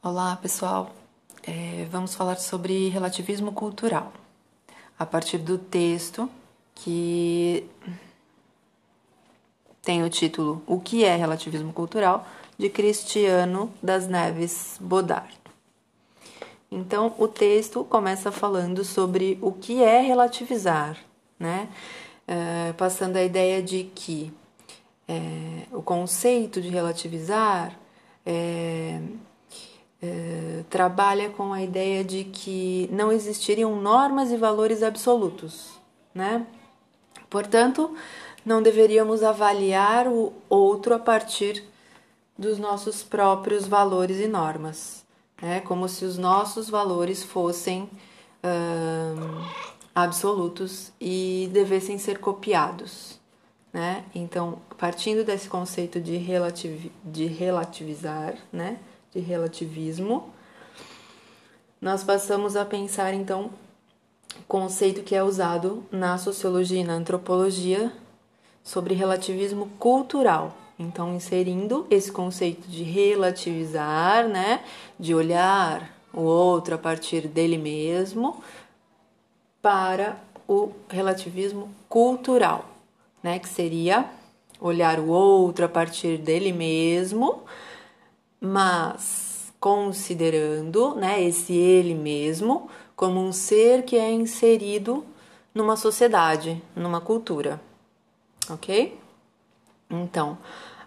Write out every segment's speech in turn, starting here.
Olá, pessoal. É, vamos falar sobre relativismo cultural a partir do texto que tem o título O que é relativismo cultural de Cristiano das Neves Bodart. Então, o texto começa falando sobre o que é relativizar, né? É, passando a ideia de que é, o conceito de relativizar é, é, trabalha com a ideia de que não existiriam normas e valores absolutos, né? Portanto, não deveríamos avaliar o outro a partir dos nossos próprios valores e normas, né? Como se os nossos valores fossem absolutos e devessem ser copiados, né? Então, partindo desse conceito de, de relativizar, né? De relativismo, nós passamos a pensar então conceito que é usado na sociologia e na antropologia sobre relativismo cultural. Então, inserindo esse conceito de relativizar, né, de olhar o outro a partir dele mesmo, para o relativismo cultural, né, que seria olhar o outro a partir dele mesmo mas considerando né, esse ele mesmo como um ser que é inserido numa sociedade, numa cultura, ok? Então,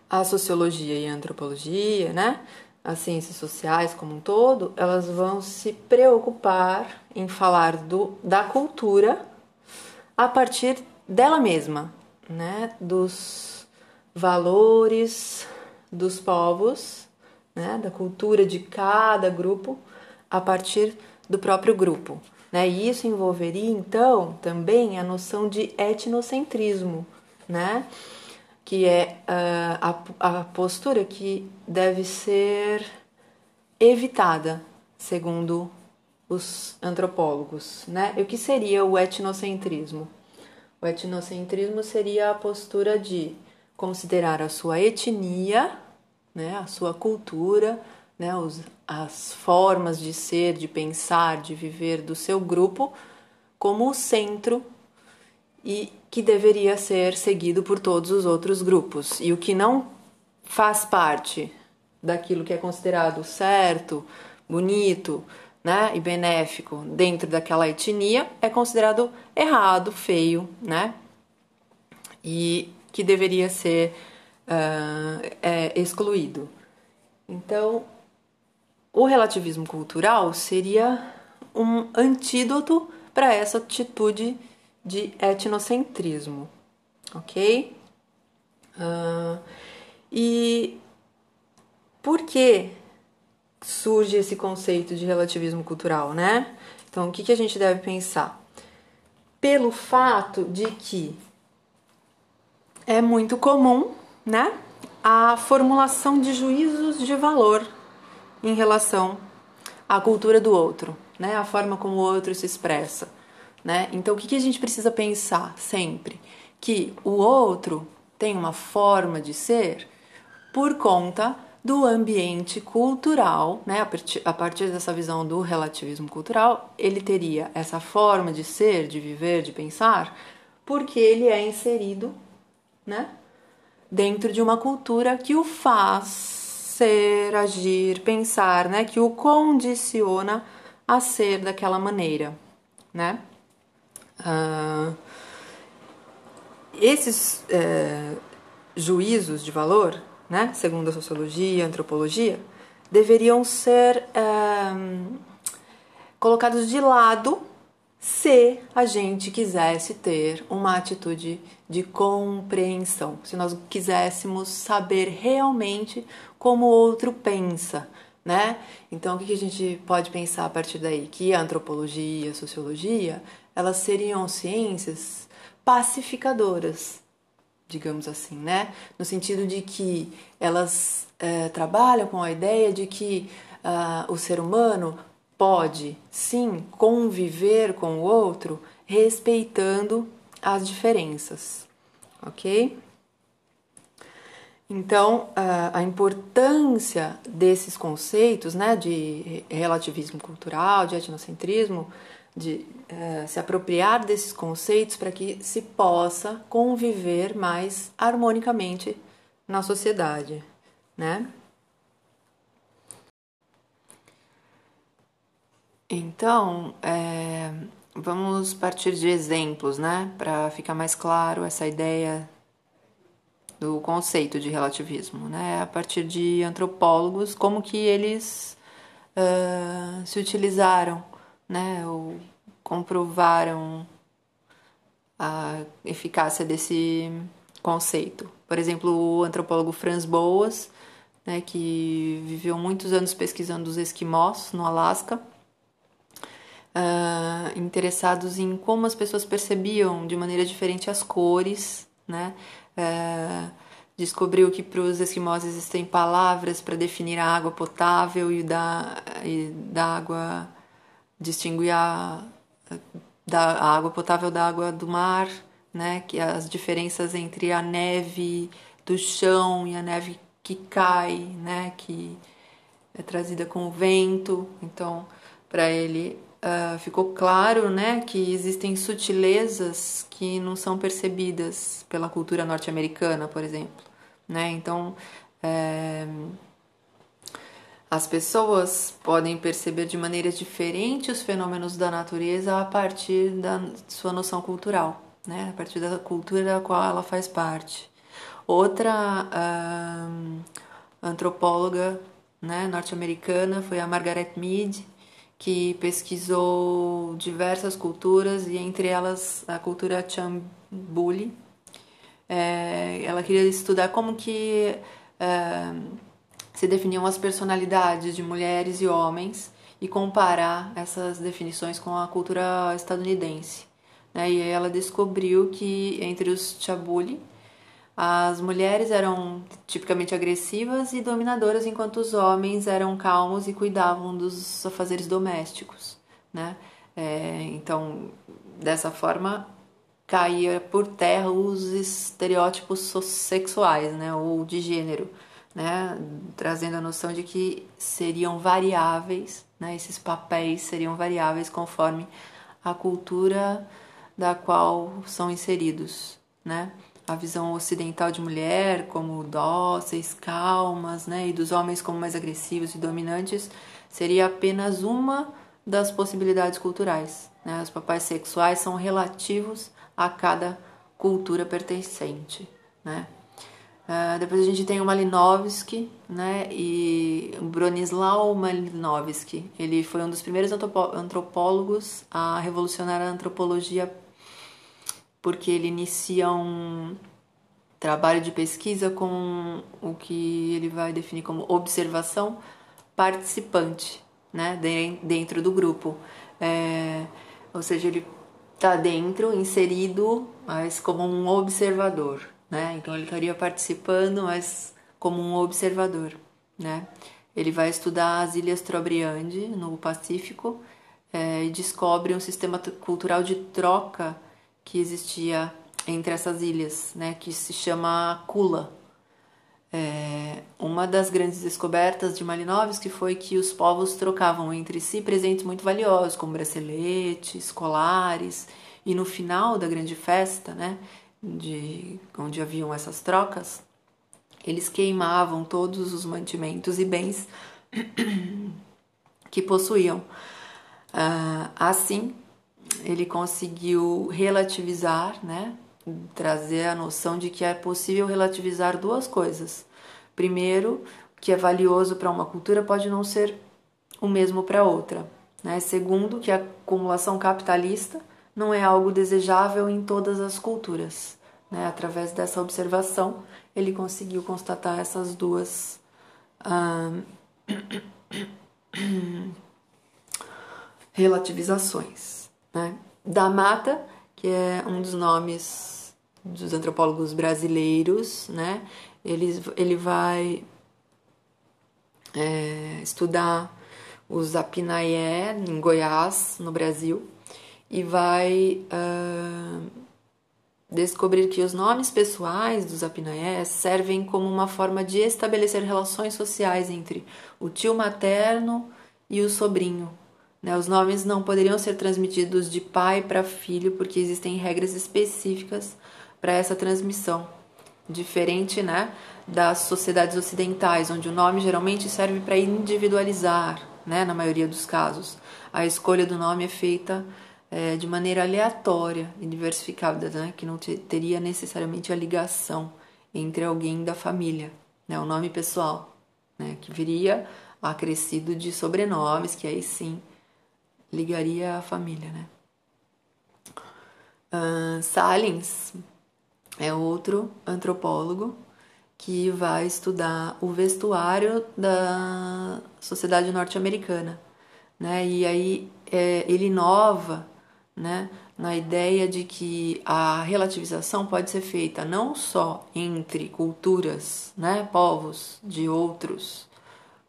a sociologia e a antropologia, né, as ciências sociais como um todo, elas vão se preocupar em falar do, da cultura a partir dela mesma, né, dos valores dos povos né, da cultura de cada grupo a partir do próprio grupo. Né? E isso envolveria, então, também a noção de etnocentrismo, né? que é uh, a, a postura que deve ser evitada, segundo os antropólogos. Né? E o que seria o etnocentrismo? O etnocentrismo seria a postura de considerar a sua etnia né, a sua cultura, né, os, as formas de ser, de pensar, de viver do seu grupo como o centro e que deveria ser seguido por todos os outros grupos. E o que não faz parte daquilo que é considerado certo, bonito, né, e benéfico dentro daquela etnia é considerado errado, feio, né? E que deveria ser uh, é excluído. Então, o relativismo cultural seria um antídoto para essa atitude de etnocentrismo, ok? Uh, e por que surge esse conceito de relativismo cultural, né? Então, o que, que a gente deve pensar? Pelo fato de que é muito comum né, a formulação de juízos de valor em relação à cultura do outro, né, a forma como o outro se expressa. Né? Então, o que, a gente precisa pensar sempre? Que o outro tem uma forma de ser por conta do ambiente cultural, né? A partir, a partir dessa visão do relativismo cultural, ele teria essa forma de ser, de viver, de pensar, porque ele é inserido, né? Dentro de uma cultura que o faz ser, agir, pensar, né? Que o condiciona a ser daquela maneira, né? Uh, esses uh, juízos de valor, né? Segundo a sociologia, a antropologia, deveriam ser uh, colocados de lado se a gente quisesse ter uma atitude de compreensão, se nós quiséssemos saber realmente como o outro pensa, né? Então, o que a gente pode pensar a partir daí? Que a antropologia, a sociologia, elas seriam ciências pacificadoras, digamos assim, né? No sentido de que elas é, trabalham com a ideia de que uh, o ser humano pode sim conviver com o outro respeitando as diferenças, ok? Então, a importância desses conceitos, né, de relativismo cultural, de etnocentrismo, de uh, se apropriar desses conceitos para que se possa conviver mais harmonicamente na sociedade, né? Então, é, vamos partir de exemplos, né, para ficar mais claro essa ideia do conceito de relativismo, né? A partir de antropólogos, como que eles uh, se utilizaram, né? Ou comprovaram a eficácia desse conceito. Por exemplo, o antropólogo Franz Boas, né, que viveu muitos anos pesquisando os esquimós no Alasca, uh, interessados em como as pessoas percebiam de maneira diferente as cores, né? É, descobriu que para os esquimós existem palavras para definir a água potável e da, e da água distinguir a, da a água potável da água do mar, né? Que as diferenças entre a neve do chão e a neve que cai, né? Que é trazida com o vento. Então, para ele uh, ficou claro né, que existem sutilezas que não são percebidas pela cultura norte-americana, por exemplo. Né? Então, é, as pessoas podem perceber de maneira diferente os fenômenos da natureza a partir da sua noção cultural, né? a partir da cultura da qual ela faz parte. Outra uh, antropóloga né, norte-americana foi a Margaret Mead, que pesquisou diversas culturas e entre elas a cultura Chambuli. É, ela queria estudar como que é, se definiam as personalidades de mulheres e homens e comparar essas definições com a cultura estadunidense. Né? E ela descobriu que entre os Chabuli as mulheres eram tipicamente agressivas e dominadoras, enquanto os homens eram calmos e cuidavam dos afazeres domésticos, né? É, então, dessa forma, caía por terra os estereótipos sexuais, né? Ou de gênero, né? Trazendo a noção de que seriam variáveis, né? Esses papéis seriam variáveis conforme a cultura da qual são inseridos, né? A visão ocidental de mulher como dóceis, calmas, né, e dos homens como mais agressivos e dominantes, seria apenas uma das possibilidades culturais. Né? Os papéis sexuais são relativos a cada cultura pertencente. Né? Uh, depois a gente tem o Malinowski né, e Bronislaw Malinowski. Ele foi um dos primeiros antropólogos a revolucionar a antropologia porque ele inicia um trabalho de pesquisa com o que ele vai definir como observação participante, né, dentro do grupo. É, ou seja, ele está dentro, inserido, mas como um observador, né? Então ele estaria participando, mas como um observador, né? Ele vai estudar as Ilhas Trobriand no Pacífico é, e descobre um sistema cultural de troca que existia entre essas ilhas, né, que se chama Kula. É, uma das grandes descobertas de Malinowski foi que os povos trocavam entre si presentes muito valiosos, como braceletes, colares, e no final da grande festa, né, de, onde haviam essas trocas, eles queimavam todos os mantimentos e bens que possuíam. Uh, assim, ele conseguiu relativizar, né? Trazer a noção de que é possível relativizar duas coisas. Primeiro, que é valioso para uma cultura pode não ser o mesmo para outra. Né? Segundo, que a acumulação capitalista não é algo desejável em todas as culturas. Né? Através dessa observação, ele conseguiu constatar essas duas relativizações né? Da Mata, que é um dos nomes dos antropólogos brasileiros, né? Ele, ele vai é, estudar os Apinaié em Goiás, no Brasil, e vai uh, descobrir que os nomes pessoais dos apinaiés servem como uma forma de estabelecer relações sociais entre o tio materno e o sobrinho. Né? Os nomes não poderiam ser transmitidos de pai para filho porque existem regras específicas para essa transmissão, diferente né, das sociedades ocidentais, onde o nome geralmente serve para individualizar, né, na maioria dos casos. A escolha do nome é feita é, de maneira aleatória e diversificada, né? que não teria necessariamente a ligação entre alguém da família, né? o nome pessoal, né? que viria acrescido de sobrenomes, que aí sim ligaria a família. Né? Uh, Salins é outro antropólogo que vai estudar o vestuário da sociedade norte-americana. Né? E aí é, ele inova né, na ideia de que a relativização pode ser feita não só entre culturas, né, povos de outros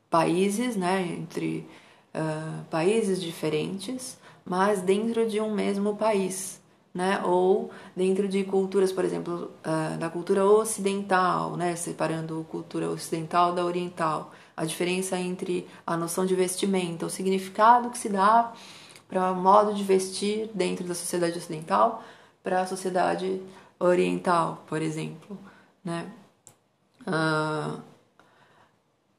países, né, entre uh, países diferentes, mas dentro de um mesmo país, né, ou dentro de culturas, por exemplo, uh, da cultura ocidental, né, separando cultura ocidental da oriental, a diferença entre a noção de vestimenta, o significado que se dá para o modo de vestir dentro da sociedade ocidental para a sociedade oriental, por exemplo, né? Uh,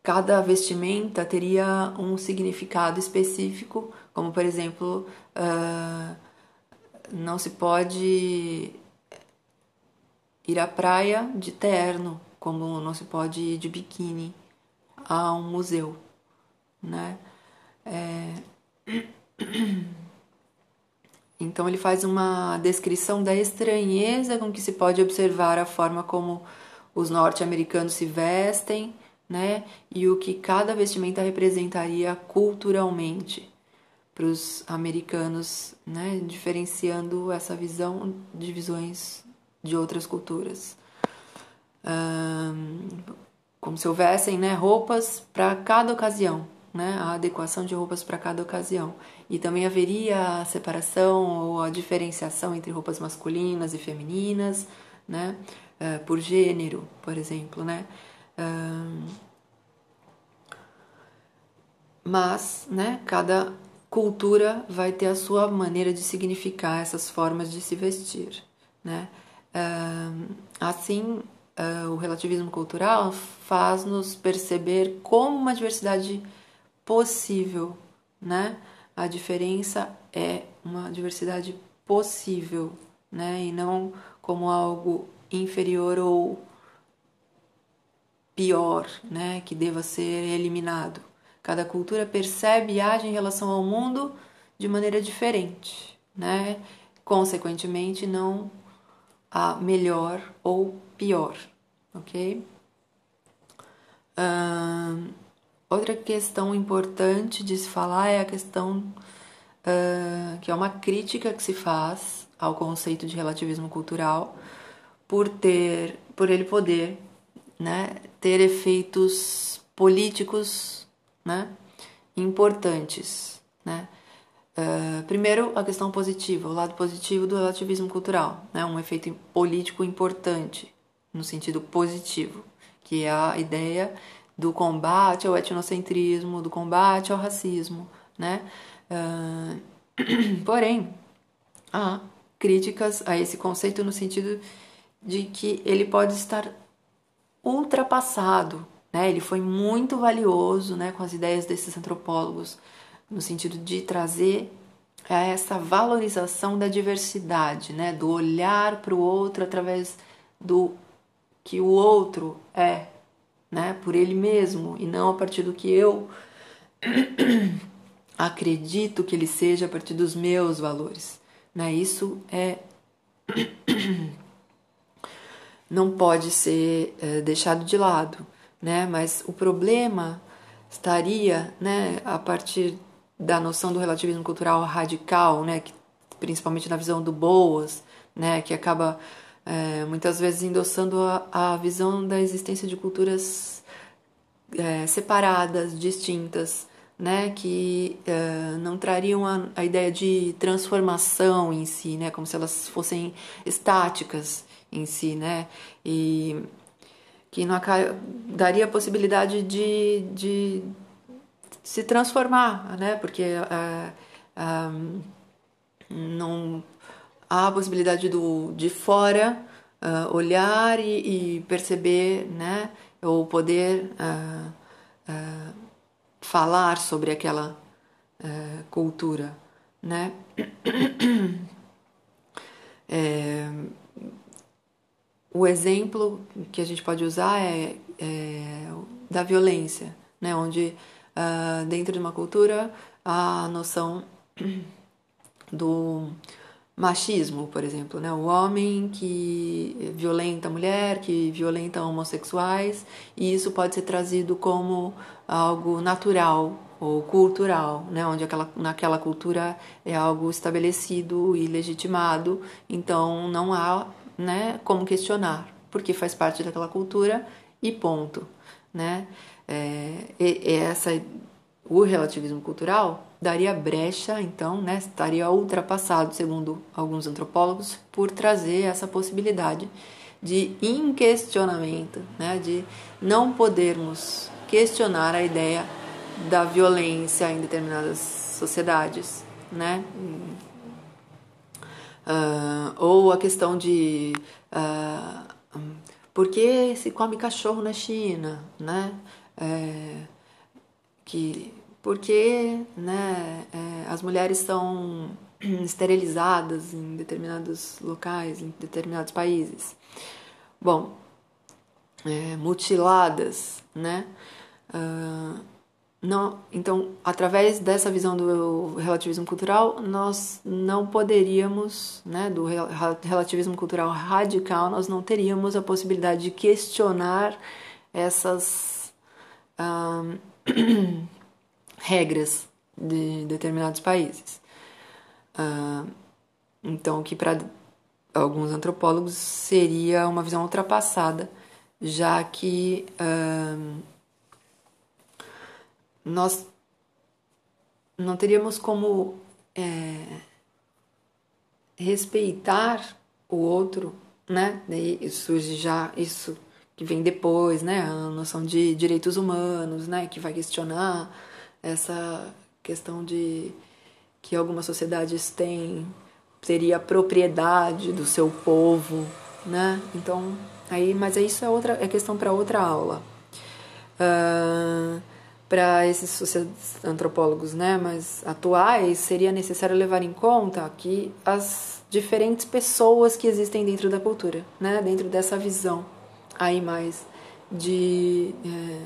cada vestimenta teria um significado específico, como por exemplo, uh, não se pode ir à praia de terno, como não se pode ir de biquíni a um museu, né? É... Então ele faz uma descrição da estranheza com que se pode observar a forma como os norte-americanos se vestem, né? E o que cada vestimenta representaria culturalmente para os americanos, né? Diferenciando essa visão de visões de outras culturas. Um, como se houvessem né, roupas para cada ocasião, né, a adequação de roupas para cada ocasião. E também haveria a separação ou a diferenciação entre roupas masculinas e femininas, né, uh, por gênero, por exemplo, né. Uh, mas, né, cada cultura vai ter a sua maneira de significar essas formas de se vestir, né. Uh, assim, o relativismo cultural faz-nos perceber como uma diversidade possível, né? A diferença é uma diversidade possível, né? E não como algo inferior ou pior, né? Que deva ser eliminado. Cada cultura percebe e age em relação ao mundo de maneira diferente, né? Consequentemente, não a melhor ou pior, ok? Outra questão importante de se falar é a questão uh, que é uma crítica que se faz ao conceito de relativismo cultural por ter, por ele poder, né, ter efeitos políticos, né, importantes, né. Uh, primeiro, a questão positiva, o lado positivo do relativismo cultural, né, um efeito político importante no sentido positivo, que é a ideia do combate ao etnocentrismo, do combate ao racismo, né? Uh, porém, há críticas a esse conceito no sentido de que ele pode estar ultrapassado, né? Ele foi muito valioso, né, com as ideias desses antropólogos no sentido de trazer essa valorização da diversidade, né, do olhar para o outro através do que o outro é, né, por ele mesmo e não a partir do que eu acredito que ele seja a partir dos meus valores. Né? Isso é não pode ser é, deixado de lado, né? Mas o problema estaria, né, a partir da noção do relativismo cultural radical, né, que, principalmente na visão do Boas, né, que acaba é, muitas vezes endossando a, a, visão da existência de culturas é, separadas, distintas, né, que uh, não trariam a, a, ideia de transformação em si, né, como se elas fossem estáticas em si, né, e que não daria a possibilidade de, de se transformar, né, porque uh, uh, não há a possibilidade do de fora olhar e, e, perceber, né, ou poder falar sobre aquela uh, cultura, né? É, o exemplo que a gente pode usar é, é da violência, né? Onde uh, dentro de uma cultura a noção do machismo, por exemplo, né? O homem que violenta a mulher, que violenta homossexuais, e isso pode ser trazido como algo natural ou cultural, né? Onde aquela, naquela cultura é algo estabelecido e legitimado, então não há, né, como questionar, porque faz parte daquela cultura e ponto, né? É, e, e essa o relativismo cultural daria brecha, então, né, estaria ultrapassado, segundo alguns antropólogos, por trazer essa possibilidade de inquestionamento, né, de não podermos questionar a ideia da violência em determinadas sociedades, né? Uh, ou a questão de uh, por que se come cachorro na China, né? É, que porque né, é, as mulheres são esterilizadas em determinados locais, em determinados países. Bom, é, mutiladas, né? Uh, não, então, através dessa visão do relativismo cultural, nós não poderíamos, né, do relativismo cultural radical, nós não teríamos a possibilidade de questionar essas regras de determinados países. Uh, então, que para alguns antropólogos seria uma visão ultrapassada, já que nós não teríamos como é, respeitar o outro, né? Daí surge já isso que vem depois, né? A noção de direitos humanos, né? Que vai questionar essa questão de que algumas sociedades têm teria propriedade do seu povo, né? Então aí, mas isso é outra é questão para outra aula. Uh, para esses antropólogos, né, mas atuais, seria necessário levar em conta que as diferentes pessoas que existem dentro da cultura, né, dentro dessa visão aí mais de é,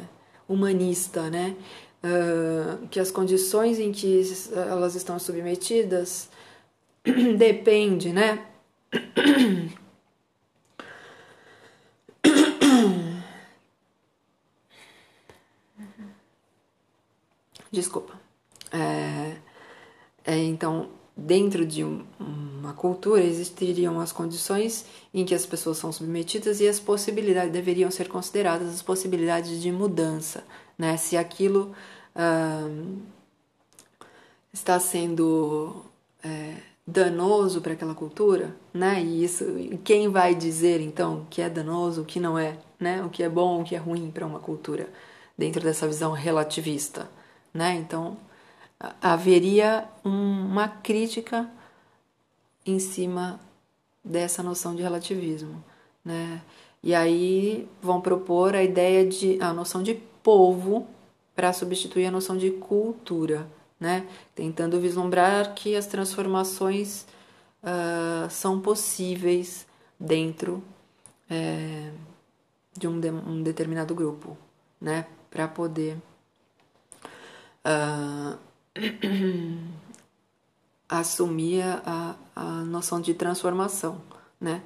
humanista, né, uh, que as condições em que elas estão submetidas depende, né? Desculpa. É, é, então, dentro de um, uma cultura existiriam as condições em que as pessoas são submetidas e as possibilidades deveriam ser consideradas as possibilidades de mudança, né? Se aquilo está sendo é, danoso para aquela cultura, né? E isso, quem vai dizer então que é danoso, o que não é, né? O que é bom, o que é ruim para uma cultura dentro dessa visão relativista, né? Então haveria uma crítica em cima dessa noção de relativismo, né? E aí vão propor a ideia de a noção de povo para substituir a noção de cultura, né? Tentando vislumbrar que as transformações uh, são possíveis dentro é, de um, de um, determinado grupo, né? Para poder uh, assumir a, a noção de transformação, né?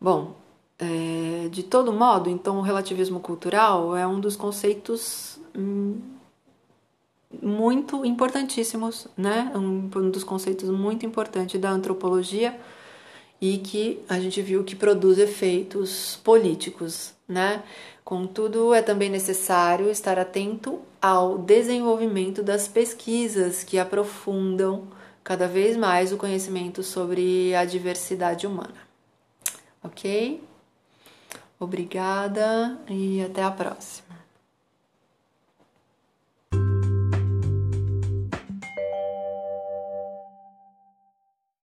Bom, é, de todo modo, então, o relativismo cultural é um dos conceitos muito importantíssimos, né? Um, um dos conceitos muito importantes da antropologia e que a gente viu que produz efeitos políticos, né? Contudo, é também necessário estar atento ao desenvolvimento das pesquisas que aprofundam cada vez mais o conhecimento sobre a diversidade humana. Ok? Obrigada e até a próxima.